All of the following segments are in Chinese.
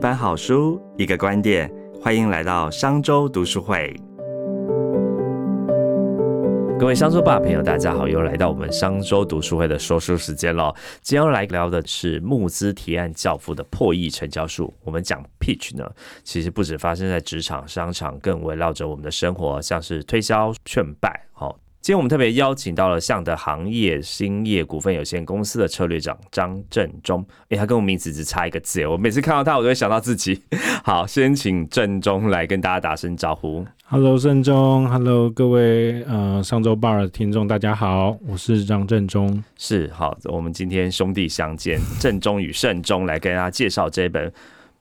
本好书，一个观点，欢迎来到商周读书会。各位商周吧朋友，大家好，又来到我们商周读书会的说书时间了。今天要来聊的是募资提案教父的破亿成交术。我们讲 pitch 呢，其实不止发生在职场、商场，更围绕着我们的生活，像是推销、劝败，好。今天我们特别邀请到了向德行业兴业股份有限公司的策略长张正中。哎，他跟我名字只差一个字，我每次看到他，我都会想到自己。好，先请正中来跟大家打声招呼。Hello，正中，Hello，各位呃上周 bar 的听众，大家好，我是张正中。是好，我们今天兄弟相见，正中与慎中来跟大家介绍这本。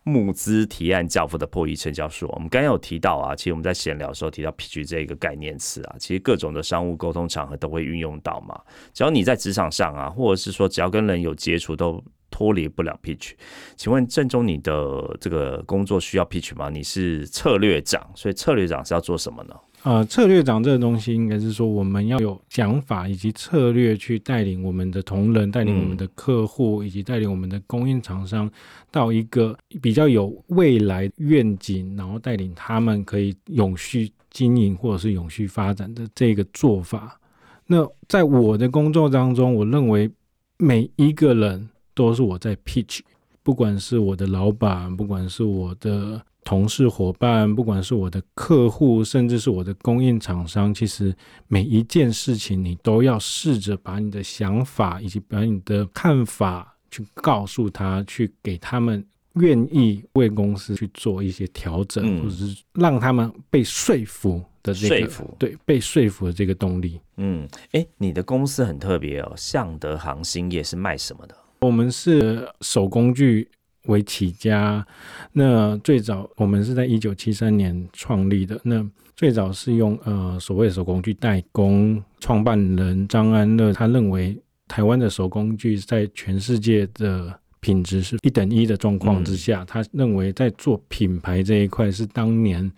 募资提案教父的破译成交术，我们刚刚有提到啊，其实我们在闲聊的时候提到 pitch 这个概念词啊，其实各种的商务沟通场合都会运用到嘛。只要你在职场上啊，或者是说只要跟人有接触，都脱离不了 pitch。请问正中，你的这个工作需要 pitch 吗？你是策略长，所以策略长是要做什么呢？呃，策略长这个东西，应该是说我们要有想法以及策略去带领我们的同仁，带领我们的客户，以及带领我们的供应厂商到一个比较有未来愿景，然后带领他们可以永续经营或者是永续发展的这个做法。那在我的工作当中，我认为每一个人都是我在 pitch，不管是我的老板，不管是我的。同事、伙伴，不管是我的客户，甚至是我的供应厂商，其实每一件事情，你都要试着把你的想法以及把你的看法去告诉他，去给他们愿意为公司去做一些调整，或者是让他们被说服的这个说服，对，被说服的这个动力。嗯，哎，你的公司很特别哦，向德航兴业是卖什么的？我们是手工具。为起家，那最早我们是在一九七三年创立的。那最早是用呃所谓手工具代工，创办人张安乐他认为台湾的手工具在全世界的品质是一等一的状况之下，他认为在做品牌这一块是当年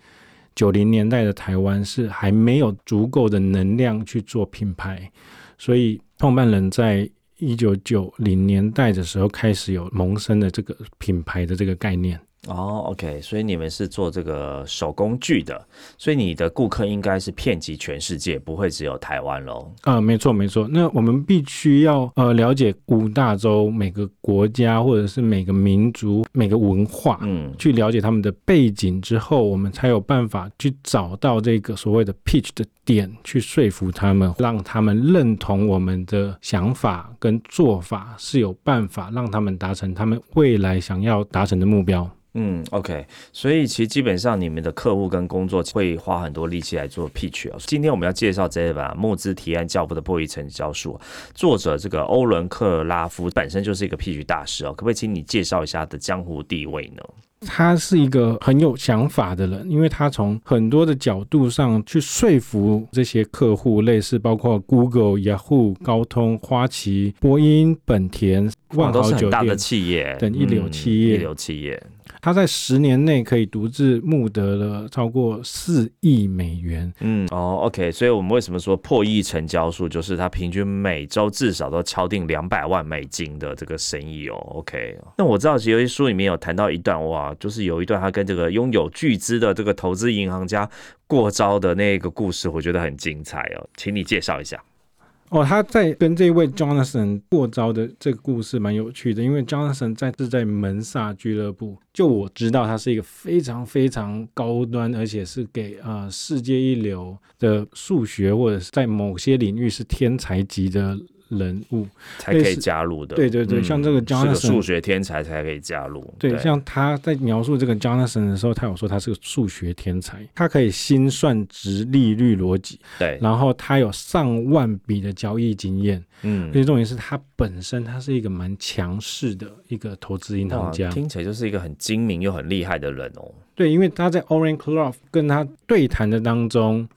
九零年代的台湾是还没有足够的能量去做品牌，所以创办人在。一九九零年代的时候，开始有萌生的这个品牌的这个概念。哦，OK，所以你们是做这个手工具的，所以你的顾客应该是遍及全世界，不会只有台湾喽。啊，没错没错。那我们必须要呃了解五大洲每个国家或者是每个民族每个文化，嗯，去了解他们的背景之后，我们才有办法去找到这个所谓的 pitch 的点，去说服他们，让他们认同我们的想法跟做法是有办法让他们达成他们未来想要达成的目标。嗯，OK，所以其实基本上你们的客户跟工作会花很多力气来做 pitch 哦。今天我们要介绍这一本募资提案教父的破译成交术，作者这个欧伦克拉夫本身就是一个 pitch 大师哦。可不可以请你介绍一下的江湖地位呢？他是一个很有想法的人，因为他从很多的角度上去说服这些客户，类似包括 Google、Yahoo、高通、花旗、波音、本田、万豪酒店企业等一流企业，一流企业。他在十年内可以独自募得了超过四亿美元。嗯，哦，OK，所以我们为什么说破亿成交数，就是他平均每周至少都敲定两百万美金的这个生意哦。OK，那我知道有些书里面有谈到一段哇，就是有一段他跟这个拥有巨资的这个投资银行家过招的那个故事，我觉得很精彩哦，请你介绍一下。哦，他在跟这位 Jonathan 过招的这个故事蛮有趣的，因为 Jonathan 在是在门萨俱乐部，就我知道他是一个非常非常高端，而且是给呃世界一流的数学或者是在某些领域是天才级的。人物才可以加入的，对对对，像这个 Jonathan 数学天才才可以加入。对，像他在描述这个 Jonathan 的时候，他有说他是个数学天才，他可以心算值利率逻辑，对，然后他有上万笔的交易经验，嗯，而且重点是他本身他是一个蛮强势的一个投资银行家，听起来就是一个很精明又很厉害的人哦。对，因为他在 Orange Club 跟他对谈的当中。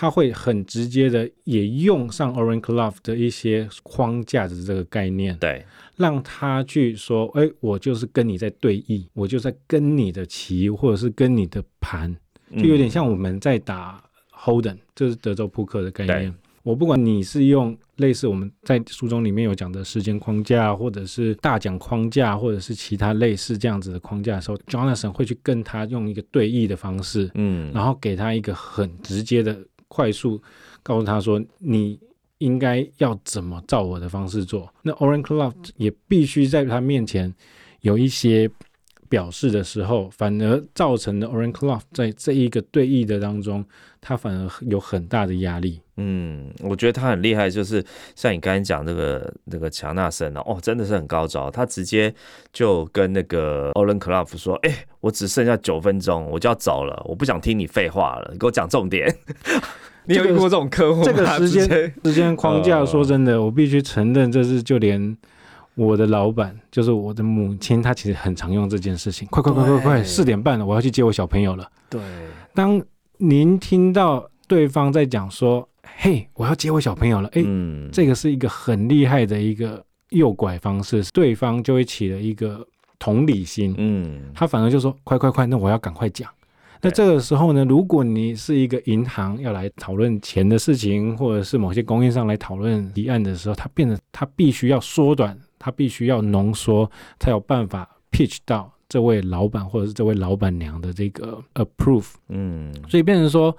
他会很直接的也用上 Orange Club 的一些框架的这个概念，对，让他去说，哎，我就是跟你在对弈，我就在跟你的棋或者是跟你的盘，就有点像我们在打 Holden，这是德州扑克的概念。我不管你是用类似我们在书中里面有讲的时间框架，或者是大奖框架，或者是其他类似这样子的框架的时候，Jonathan 会去跟他用一个对弈的方式，嗯，然后给他一个很直接的、快速告诉他说你。应该要怎么照我的方式做？那 Orange Cloud 也必须在他面前有一些表示的时候，反而造成了 Oren Club 在这一个对弈的当中，他反而有很大的压力。嗯，我觉得他很厉害，就是像你刚才讲那个那个强纳森哦，真的是很高招。他直接就跟那个 Oren Clough 说：“哎，我只剩下九分钟，我就要走了，我不想听你废话了，你给我讲重点。”你有遇过这种客户？这个时间时间框架，说真的，我必须承认，这是就连我的老板，就是我的母亲，她其实很常用这件事情。快快快快快，四点半了，我要去接我小朋友了。对，当您听到对方在讲说：“嘿，我要接我小朋友了。”哎，这个是一个很厉害的一个诱拐方式，对方就会起了一个同理心。嗯，他反而就说：“快快快，那我要赶快讲。”那这个时候呢，如果你是一个银行要来讨论钱的事情，或者是某些供应商来讨论提案的时候，它变得它必须要缩短，它必须要浓缩，才有办法 pitch 到这位老板或者是这位老板娘的这个 approve。嗯，所以变成说，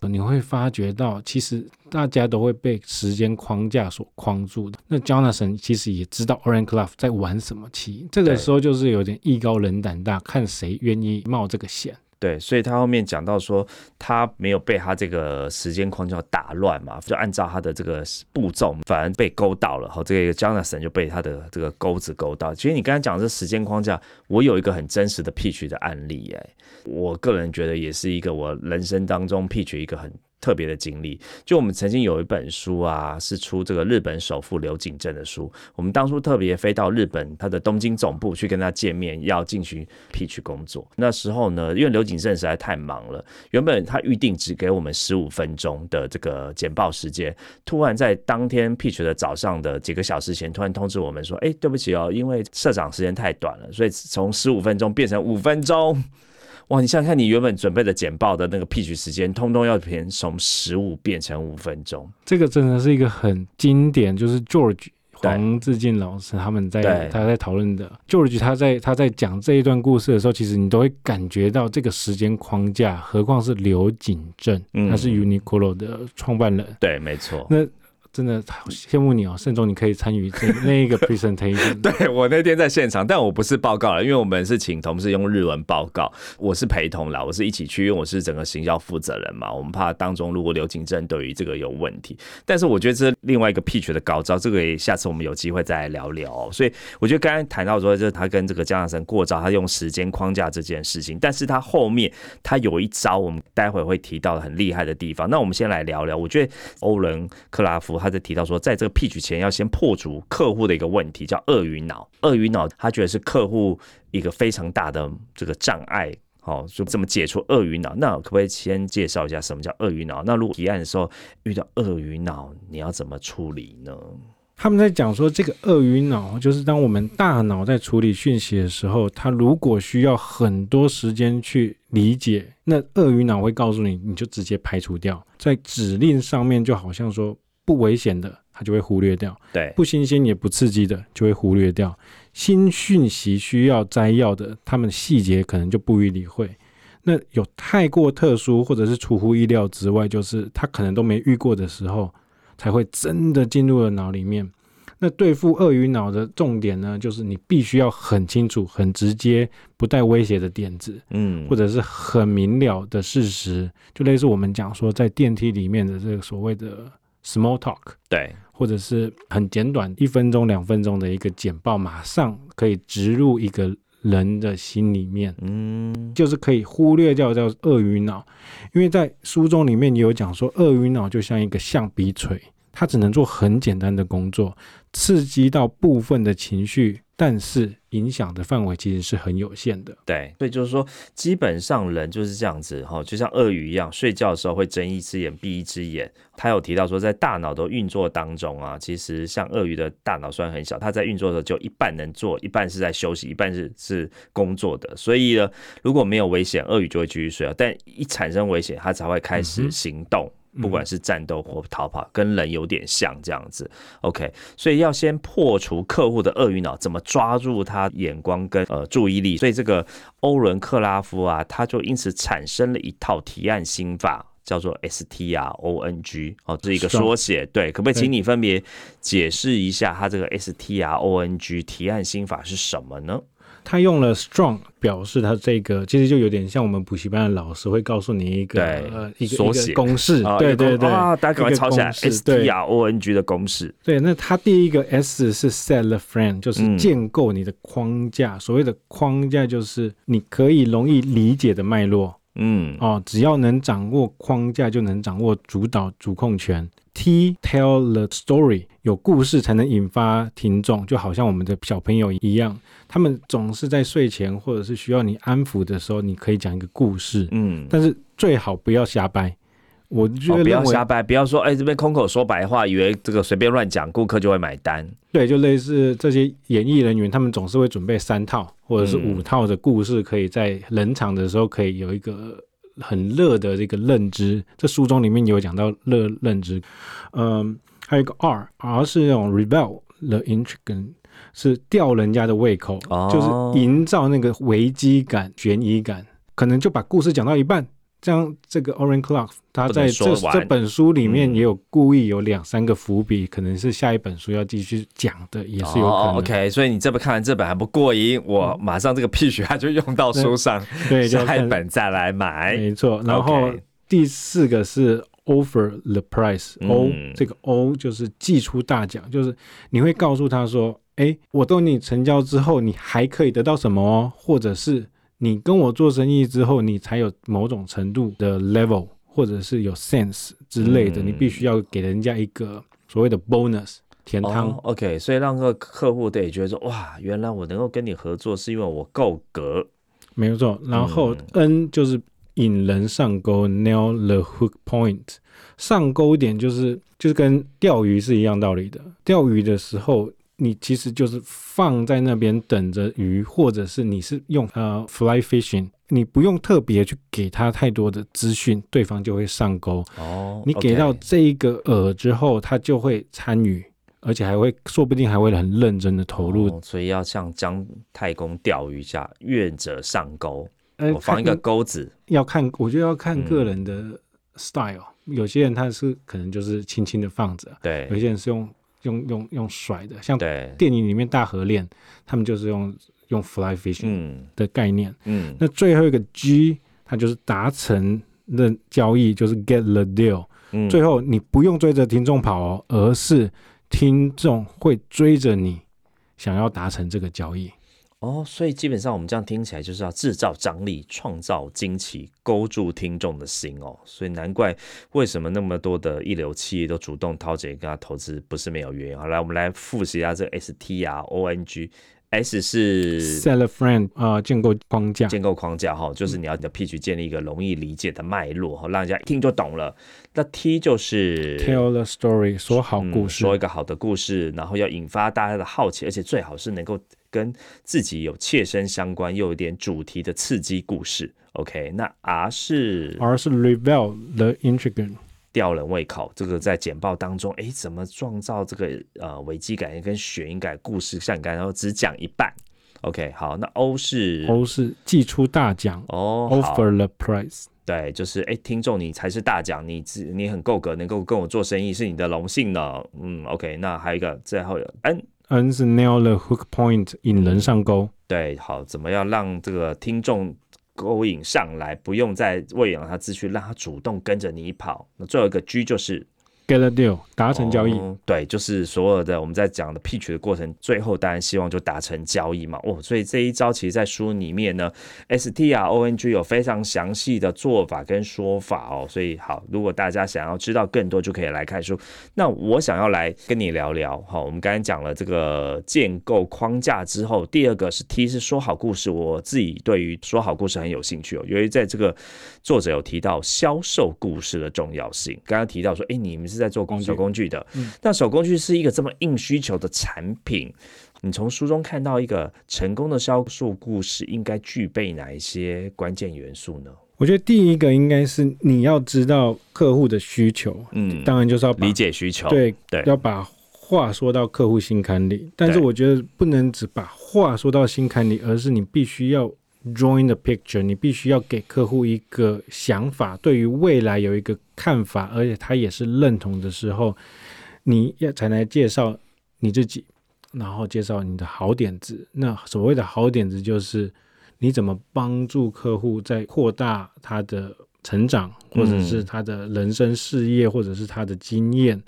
你会发觉到，其实大家都会被时间框架所框住的。那 Jonathan 其实也知道 Orange Club 在玩什么棋，这个时候就是有点艺高人胆大，看谁愿意冒这个险。对，所以他后面讲到说，他没有被他这个时间框架打乱嘛，就按照他的这个步骤，反而被勾到了。好，这个 Jonathan 就被他的这个钩子勾到。其实你刚才讲这时间框架，我有一个很真实的 pitch 的案例，哎，我个人觉得也是一个我人生当中 pitch 一个很。特别的经历，就我们曾经有一本书啊，是出这个日本首富刘景正的书。我们当初特别飞到日本他的东京总部去跟他见面，要进行 pitch 工作。那时候呢，因为刘景正实在太忙了，原本他预定只给我们十五分钟的这个简报时间，突然在当天 pitch 的早上的几个小时前，突然通知我们说：“哎，对不起哦，因为社长时间太短了，所以从十五分钟变成五分钟。” 哇，你想想看，你原本准备的简报的那个 pitch 时间，通通要变从十五变成五分钟。这个真的是一个很经典，就是 George 黄志进老师他们在他在讨论的 George 他在他在讲这一段故事的时候，其实你都会感觉到这个时间框架，何况是刘景正，他是 Uniqlo 的创办人。对，没错。那真的好羡慕你哦，盛总，你可以参与这那一个 presentation。对我那天在现场，但我不是报告了，因为我们是请同事用日文报告，我是陪同啦，我是一起去，因为我是整个行销负责人嘛，我们怕当中如果刘景正对于这个有问题。但是我觉得这是另外一个 pitch 的高招，这个也下次我们有机会再来聊聊。所以我觉得刚刚谈到说，就是他跟这个江大生过招，他用时间框架这件事情，但是他后面他有一招，我们待会会提到很厉害的地方。那我们先来聊聊，我觉得欧伦克拉夫。他在提到说，在这个 pitch 前要先破除客户的一个问题，叫鳄鱼脑。鳄鱼脑，他觉得是客户一个非常大的这个障碍。好，就这么解除鳄鱼脑。那可不可以先介绍一下什么叫鳄鱼脑？那如果提案的时候遇到鳄鱼脑，你要怎么处理呢？他们在讲说，这个鳄鱼脑就是当我们大脑在处理讯息的时候，它如果需要很多时间去理解，那鳄鱼脑会告诉你，你就直接排除掉，在指令上面就好像说。不危险的，它就会忽略掉；对，不新鲜也不刺激的，就会忽略掉。新讯息需要摘要的，他们细节可能就不予理会。那有太过特殊或者是出乎意料之外，就是他可能都没遇过的时候，才会真的进入了脑里面。那对付鳄鱼脑的重点呢，就是你必须要很清楚、很直接、不带威胁的点子，嗯，或者是很明了的事实，就类似我们讲说在电梯里面的这个所谓的。Small talk，对，或者是很简短，一分钟、两分钟的一个简报，马上可以植入一个人的心里面，嗯，就是可以忽略掉叫鳄鱼脑，因为在书中里面有讲说，鳄鱼脑就像一个橡皮锤，它只能做很简单的工作，刺激到部分的情绪。但是影响的范围其实是很有限的。对，所以就是说，基本上人就是这样子哈，就像鳄鱼一样，睡觉的时候会睁一只眼闭一只眼。他有提到说，在大脑的运作当中啊，其实像鳄鱼的大脑虽然很小，它在运作的时候就一半能做，一半是在休息，一半是是工作的。所以呢，如果没有危险，鳄鱼就会继续睡啊但一产生危险，它才会开始行动。不管是战斗或逃跑，跟人有点像这样子。OK，所以要先破除客户的鳄鱼脑，怎么抓住他眼光跟呃注意力？所以这个欧伦克拉夫啊，他就因此产生了一套提案心法。叫做 S T R O N G 哦，这是一个缩写。对，可不可以请你分别解释一下，它这个 S T R O N G 提案心法是什么呢？他用了 strong 表示他这个，其实就有点像我们补习班的老师会告诉你一个呃一个一个公式，对对对，大家赶快抄起来 S T R O N G 的公式。对，那他第一个 S 是 set the frame，就是建构你的框架。所谓的框架就是你可以容易理解的脉络。嗯哦，只要能掌握框架，就能掌握主导主控权。T tell the story，有故事才能引发听众，就好像我们的小朋友一样，他们总是在睡前或者是需要你安抚的时候，你可以讲一个故事。嗯，但是最好不要瞎掰。我觉得不要瞎掰，不要说哎这边空口说白话，以为这个随便乱讲，顾客就会买单。对，就类似这些演艺人员，他们总是会准备三套或者是五套的故事，可以在冷场的时候可以有一个很热的这个认知。这书中里面有讲到热认知，嗯，还有一个 R，R 是那种 rebel the intrigue，是吊人家的胃口，就是营造那个危机感、悬疑感，可能就把故事讲到一半。像这个 Orange Clock，他在这这本书里面也有故意有两三个伏笔，可能是下一本书要继续讲的，也是有可能。OK，所以你这本看完这本还不过瘾，我马上这个 P 他就用到书上，对，下一本再来买。没错，然后第四个是 Offer the Price，O 这个 O 就是寄出大奖，就是你会告诉他说，哎，我逗你成交之后，你还可以得到什么哦，或者是。你跟我做生意之后，你才有某种程度的 level，或者是有 sense 之类的，你必须要给人家一个所谓的 bonus 甜汤。OK，所以让个客户得觉得说，哇，原来我能够跟你合作，是因为我够格。没有错。然后 N 就是引人上钩，nail the hook point，上钩点就是就是跟钓鱼是一样道理的。钓鱼的时候。你其实就是放在那边等着鱼，或者是你是用呃 fly fishing，你不用特别去给他太多的资讯，对方就会上钩。哦，你给到这一个饵之后，他就会参与，而且还会说不定还会很认真的投入。所以要像姜太公钓鱼下，愿者上钩。我放一个钩子，要看，我觉得要看个人的 style。有些人他是可能就是轻轻的放着，对，有些人是用。用用用甩的，像电影里面大河恋，他们就是用用 fly fishing 的概念。嗯，那最后一个 G，它就是达成的交易，就是 get the deal。嗯，最后你不用追着听众跑哦，而是听众会追着你，想要达成这个交易。哦，所以基本上我们这样听起来就是要制造张力、创造惊奇、勾住听众的心哦。所以难怪为什么那么多的一流企业都主动掏钱跟他投资，不是没有原因。好，来我们来复习一下这个 S T R O N G，S 是 Sell a friend 啊，建构框架，建构框架哈，就是你要你的 Pitch 建立一个容易理解的脉络哈，让人家一听就懂了。那 T 就是 Tell the story，说好故事，说一个好的故事，然后要引发大家的好奇，而且最好是能够。跟自己有切身相关又有点主题的刺激故事，OK？那 R 是 R 是 reveal the intrigue，吊人胃口。这个在简报当中，哎，怎么创造这个呃危机感跟悬疑感？故事像刚然后只讲一半，OK？好，那 O 是 O 是寄出大奖哦，offer the prize。对，就是哎，听众你才是大奖，你自你很够格，能够跟我做生意是你的荣幸呢。嗯，OK？那还有一个最后有 N。N 是 nail the hook point，引人上钩。对，好，怎么样让这个听众勾引上来，不用再喂养他资讯，让他主动跟着你跑。那最后一个 G 就是。Get a deal，达成交易。对，就是所有的我们在讲的 pitch 的过程，最后当然希望就达成交易嘛。哦，所以这一招其实，在书里面呢，S T R O N G 有非常详细的做法跟说法哦。所以好，如果大家想要知道更多，就可以来看书。那我想要来跟你聊聊。好，我们刚才讲了这个建构框架之后，第二个是 T 是说好故事。我自己对于说好故事很有兴趣哦，因为在这个作者有提到销售故事的重要性。刚刚提到说，哎，你们是。是在做手工具的，嗯那手工具是一个这么硬需求的产品。你从书中看到一个成功的销售故事，应该具备哪一些关键元素呢？我觉得第一个应该是你要知道客户的需求，嗯，当然就是要理解需求，对对要把话说到客户心坎里。但是我觉得不能只把话说到心坎里，而是你必须要 join the picture，你必须要给客户一个想法，对于未来有一个看法，而且他也是认同的时候，你要才来介绍你自己，然后介绍你的好点子。那所谓的好点子就是你怎么帮助客户在扩大他的成长，或者是他的人生事业，或者是他的经验。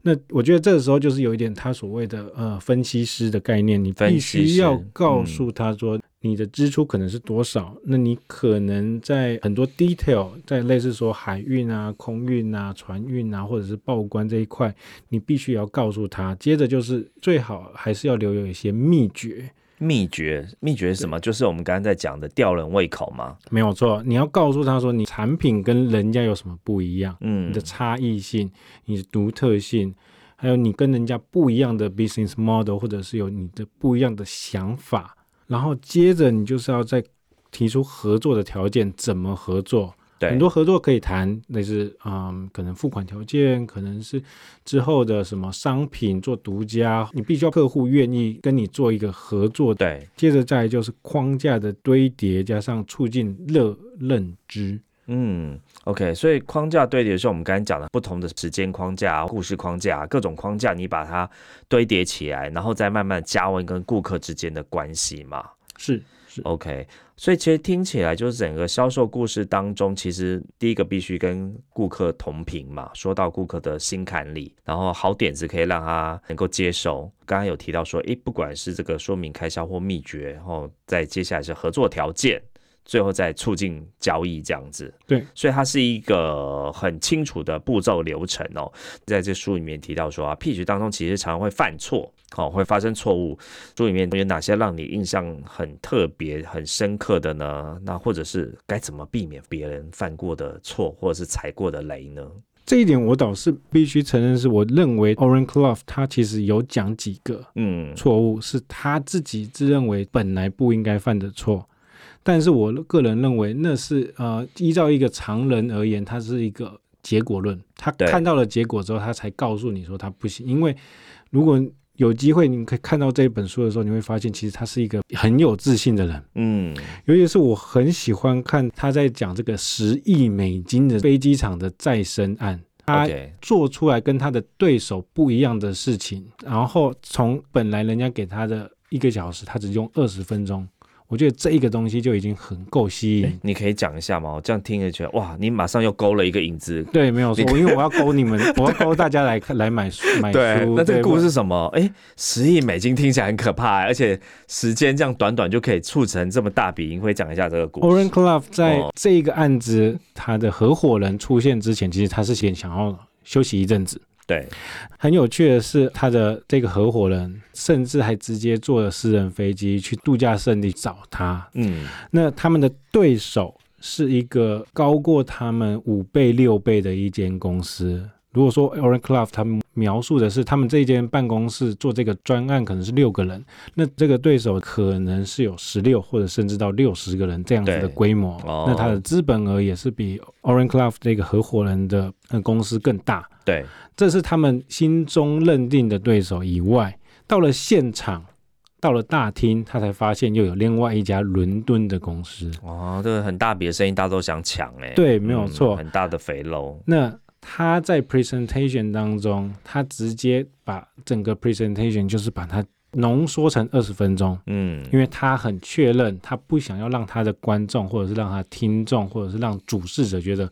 那我觉得这个时候就是有一点他所谓的呃分析师的概念，你必须要告诉他说。你的支出可能是多少？那你可能在很多 detail，在类似说海运啊、空运啊、船运啊，或者是报关这一块，你必须要告诉他。接着就是最好还是要留有一些秘诀，秘诀，秘诀是什么？就是我们刚刚在讲的吊人胃口吗。没有错。你要告诉他说，你产品跟人家有什么不一样，嗯你的差异性、你的独特性，还有你跟人家不一样的 business model，或者是有你的不一样的想法。然后接着你就是要再提出合作的条件，怎么合作？对，很多合作可以谈，类似嗯，可能付款条件，可能是之后的什么商品做独家，你必须要客户愿意跟你做一个合作。对，接着再来就是框架的堆叠，加上促进热认知。嗯，OK，所以框架堆叠是我们刚才讲的不同的时间框架、故事框架、各种框架，你把它堆叠起来，然后再慢慢加温跟顾客之间的关系嘛。是是 OK，所以其实听起来就是整个销售故事当中，其实第一个必须跟顾客同频嘛，说到顾客的心坎里，然后好点子可以让他能够接受。刚刚有提到说，诶，不管是这个说明开销或秘诀，然后再接下来是合作条件。最后再促进交易这样子，对，所以它是一个很清楚的步骤流程哦。在这书里面提到说啊，pitch 当中其实常常会犯错，哦，会发生错误。书里面有哪些让你印象很特别、很深刻的呢？那或者是该怎么避免别人犯过的错，或者是踩过的雷呢？这一点我倒是必须承认，是我认为 Oren Clough 他其实有讲几个嗯，错误，是他自己自认为本来不应该犯的错。但是我个人认为，那是呃，依照一个常人而言，它是一个结果论。他看到了结果之后，他才告诉你说他不行。因为如果有机会，你可以看到这本书的时候，你会发现，其实他是一个很有自信的人。嗯，尤其是我很喜欢看他在讲这个十亿美金的飞机场的再生案，他做出来跟他的对手不一样的事情，然后从本来人家给他的一个小时，他只用二十分钟。我觉得这一个东西就已经很够吸引。你可以讲一下吗？我这样听着觉得哇，你马上又勾了一个影子。对，没有错，因为我要勾你们，我要勾大家来看来买书买书。那这个故事是什么？哎，十亿美金听起来很可怕，而且时间这样短短就可以促成这么大笔盈亏，讲一下这个故事。Oren Clough 在哦这一个案子，他的合伙人出现之前，其实他是先想要休息一阵子。对，很有趣的是，他的这个合伙人甚至还直接坐了私人飞机去度假胜地找他。嗯，那他们的对手是一个高过他们五倍、六倍的一间公司。如果说 Oren Clough 他们描述的是他们这间办公室做这个专案可能是六个人，那这个对手可能是有十六或者甚至到六十个人这样子的对规模。哦那他的资本额也是比 Oren Clough 这个合伙人的呃公司更大。对，这是他们心中认定的对手以外，到了现场，到了大厅，他才发现又有另外一家伦敦的公司。哦，这个很大笔的生意，大家都想抢哎。对没有错很大的肥肉。那他在 presentation 当中，他直接把整个 presentation 就是把它浓缩成二十分钟，嗯，因为他很确认，他不想要让他的观众，或者是让他听众，或者是让主事者觉得，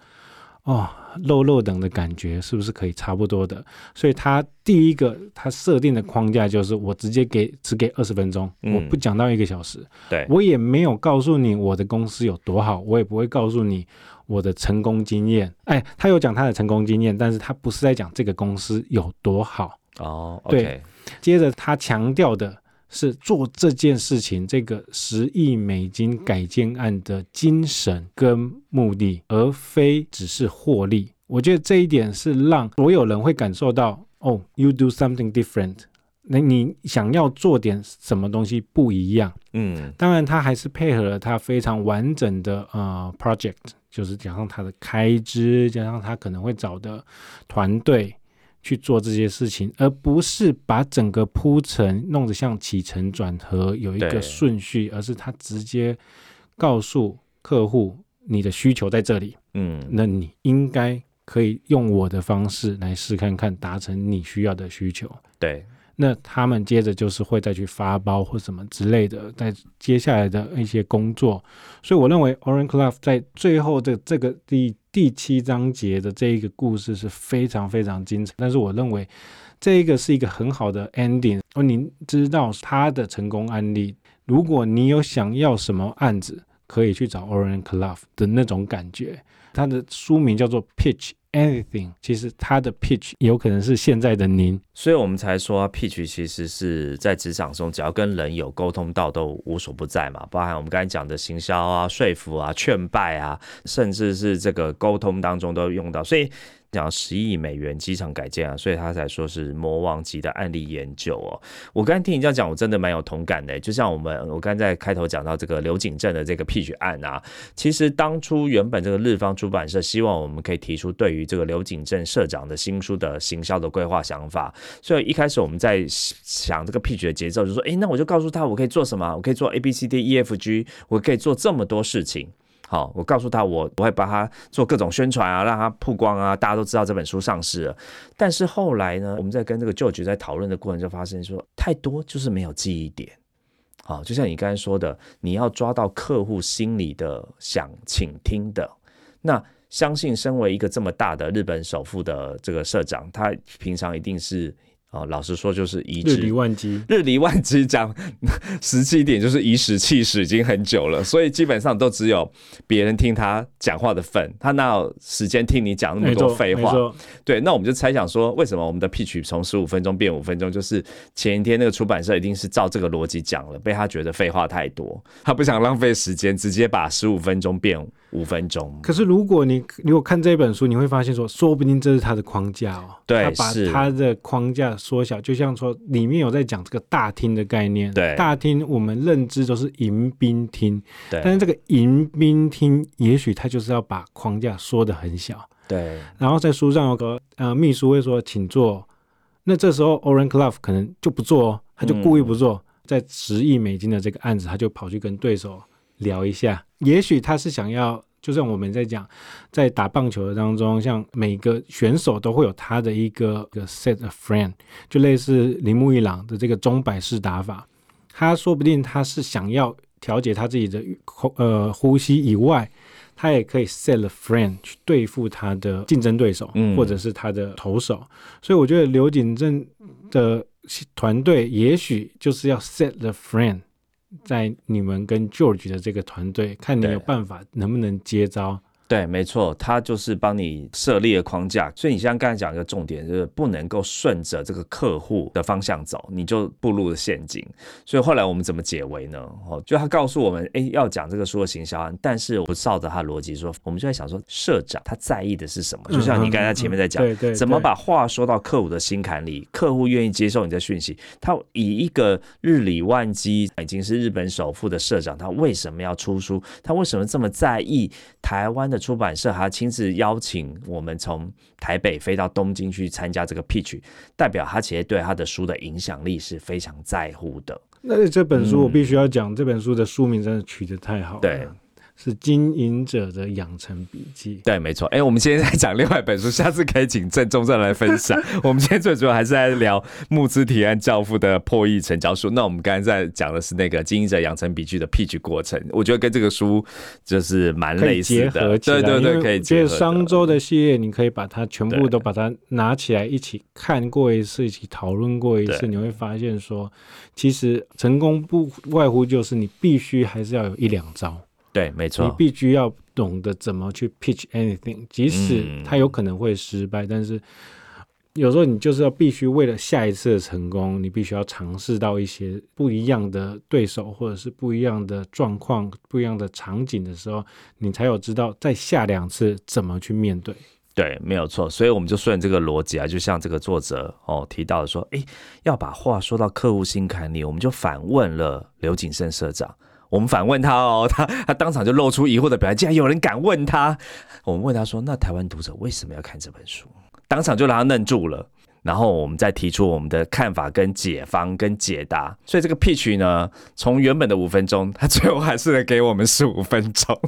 哦，肉肉等的感觉是不是可以差不多的？所以他第一个他设定的框架就是，我直接给只给二十分钟，嗯我不讲到一个小时，对，我也没有告诉你我的公司有多好，我也不会告诉你我的成功经验。哎，他有讲他的成功经验，但是他不是在讲这个公司有多好。哦对接着他强调的是做这件事情，这个十亿美金改建案的精神跟目的，而非只是获利。我觉得这一点是让所有人会感受到，哦，you do something different。那你想要做点什么东西不一样？嗯，当然，他还是配合了他非常完整的呃 project，就是加上他的开支，加上他可能会找的团队去做这些事情，而不是把整个铺陈弄得像起承转合有一个顺序，而是他直接告诉客户你的需求在这里，嗯，那你应该可以用我的方式来试看看达成你需要的需求。对，那他们接着就是会再去发包或什么之类的，在接下来的一些工作，所以我认为 Orange Club 在最后的这个第第七章节的这一个故事是非常非常精彩，但是我认为这一个是一个很好的 ending。哦，您知道他的成功案例，如果你有想要什么案子，可以去找 Oren Cluff 的那种感觉。他的书名叫做 Pitch Anything，其实他的 pitch 有可能是现在的您。所以我们才说 pitch 其实是在职场中，只要跟人有沟通到，都无所不在嘛。包含我们刚才讲的行销啊、说服啊、劝败啊，甚至是这个沟通当中都用到。所以讲十亿美元机场改建啊，所以他才说是魔王级的案例研究哦。我刚才听你这样讲，我真的蛮有同感的。就像我们我刚才在开头讲到这个刘景正的这个 pitch 案啊，其实当初原本这个日方出版社希望我们可以提出对于这个刘景正社长的新书的行销的规划想法，所以一开始我们在想这个 pitch 的节奏，就说，诶，那我就告诉他我可以做什么，我可以做 A B C D E F G，我可以做这么多事情。好，我告诉他我我会帮他做各种宣传啊，让他曝光啊，大家都知道这本书上市了。但是后来呢，我们在跟这个 George 在讨论的过程就发现说，太多就是没有记忆点。好，就像你刚才说的，你要抓到客户心里的想倾听的，那相信身为一个这么大的日本首富的这个社长，他平常一定是哦，老实说就是一日理万机。日理万机，讲实际一点就是颐使气使已经很久了，所以基本上都只有别人听他讲话的份，他哪有时间听你讲那么，多废话？对，那我们就猜想说，为什么我们的 pitch 从十五分钟变五分钟？就是前一天那个出版社一定是照这个逻辑讲了，被他觉得废话太多，他不想浪费时间，直接把十五分钟变五分钟。可是如果你如果看这本书，你会发现说，说不定这是他的框架哦。对他把是他的框架缩小，就像说里面有在讲这个大厅的概念。对大厅我们认知都是迎宾厅，对但是这个迎宾厅，也许他就是要把框架缩得很小。对然后在书上有个呃秘书会说请坐，那这时候 Oren Cluff 可能就不做哦，他就故意不做，在十亿美金的这个案子，他就跑去跟对手聊一下，也许他是想要。就像我们在讲，在打棒球的当中，像每个选手都会有他的一个 set of friend，就类似铃木一朗的这个钟摆式打法，他说不定他是想要调节他自己的口呃呼吸以外，他也可以 set a friend 去对付他的竞争对手，嗯或者是他的投手。所以我觉得刘景正的团队也许就是要 set the friend 在你们跟 George 的这个团队，看你对有办法能不能接招。对，没错，他就是帮你设立了框架，所以你像刚才讲一个重点，就是不能够顺着这个客户的方向走，你就步入了陷阱。所以后来我们怎么解围呢？哦，就他告诉我们，哎，要讲这个书的行销案，但是不照着他逻辑说，我们就在想说，社长他在意的是什么？就像你刚才前面在讲，对对，对怎么把话说到客户的心坎里，客户愿意接受你的讯息。他以一个日理万机，已经是日本首富的社长，他为什么要出书？他为什么这么在意台湾的出版社？还亲自邀请我们从台北飞到东京去参加这个 pitch，代表他其实对他的书的影响力是非常在乎的。那这本书我嗯必须要讲，这本书的书名真的取得太好了，对，是《经营者的养成笔记》。对，没错。哎，我们今天在讲另外一本书，下次可以请郑中正来分享。我们今天最主要还是在聊募资提案教父的破译成交书。那我们刚才在讲的是那个经营者养成笔记的 pitch 过程，我觉得跟这个书就是蛮类似结合的。起来，对对对，可以因为。商周的系列，你可以把它全部都把它拿起来一起看过一次，一起讨论过一次，你会发现说，其实成功不外乎就是你必须还是要有一两招，对，没错你。必须要懂得怎么去 pitch anything，即使嗯它有可能会失败，但是。有时候你就是要必须为了下一次的成功，你必须要尝试到一些不一样的对手，或者是不一样的状况、不一样的场景的时候，你才有知道再下两次怎么去面对。对，没有错，所以我们就顺这个逻辑啊，就像这个作者哦提到的说，诶，要把话说到客户心坎里，我们就反问了刘景胜社长，我们反问他哦，他他当场就露出疑惑的表情，竟然有人敢问他。我们问他说：“那台湾读者为什么要看这本书？”当场就让他愣住了。然后我们再提出我们的看法、跟解方、跟解答。所以这个 pitch 呢，从原本的五分钟，他最后还是给我们十五分钟。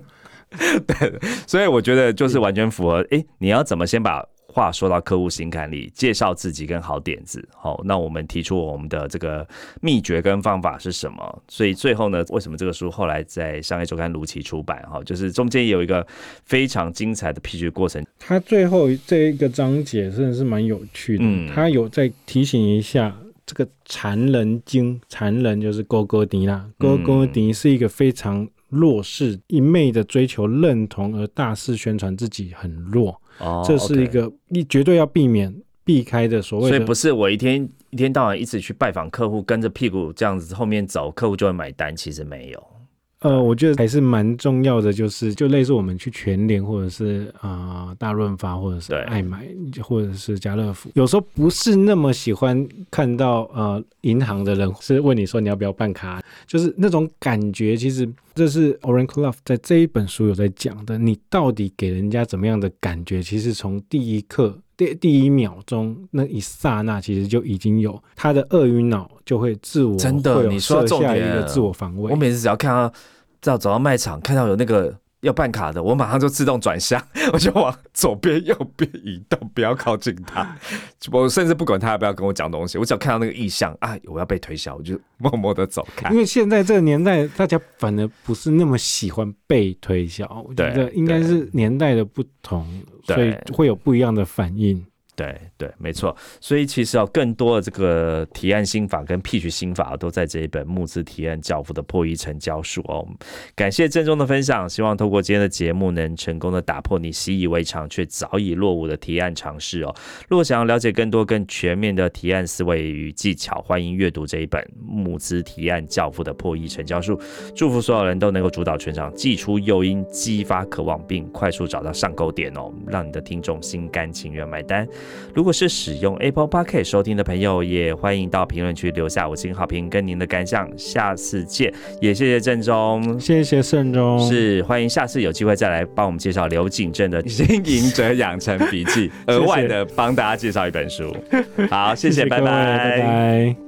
对，所以我觉得就是完全符合。哎，你要怎么先把？话说到客户心坎里，介绍自己跟好点子。好，那我们提出我们的这个秘诀跟方法是什么？所以最后呢，为什么这个书后来在商业周刊如期出版？哈，就是中间有一个非常精彩的批决过程。他最后这一个章节真的是蛮有趣的。嗯，他有在提醒一下这个残人精，残人就是勾勾迪啦，勾勾迪是一个非常弱势，一昧的追求认同而大肆宣传自己很弱。哦，这是一个你绝对要避免避开的所谓的，所以不是我一天一天到晚一直去拜访客户，跟着屁股这样子后面走，客户就会买单。其实没有。呃，我觉得还是蛮重要的，就是就类似我们去全联或者是啊大润发或者是爱买或者是家乐福，有时候不是那么喜欢看到呃银行的人是问你说你要不要办卡，就是那种感觉。其实这是 Orange Love 在这一本书有在讲的，你到底给人家怎么样的感觉？其实从第一刻第第一秒钟那一刹那，其实就已经有他的鳄鱼脑就会自我真的你说下一个自我防卫。我每次只要看到。到走到卖场，看到有那个要办卡的，我马上就自动转向，我就往左边、右边移动，不要靠近他。我甚至不管他要不要跟我讲东西，我只要看到那个意向啊，我要被推销，我就默默的走开。因为现在这个年代，大家反而不是那么喜欢被推销，我觉得应该是年代的不同，所以会有不一样的反应。对对，没错。所以其实哦，更多的这个提案心法跟 pitch 心法都在这一本募资提案教父的破译成教书哦。感谢郑重的分享，希望透过今天的节目能成功的打破你习以为常却早已落伍的提案尝试哦。如果想要了解更多更全面的提案思维与技巧，欢迎阅读这一本募资提案教父的破译成教书。祝福所有人都能够主导全场，寄出诱因，激发渴望，并快速找到上钩点哦，让你的听众心甘情愿买单。如果是使用 Apple Podcast 收听的朋友，也欢迎到评论区留下五星好评跟您的感想。下次见，也谢谢郑中，谢谢盛中，是欢迎下次有机会再来帮我们介绍刘景正的《经营者养成笔记》，额外的帮大家介绍一本书。好，谢谢，拜拜，拜拜。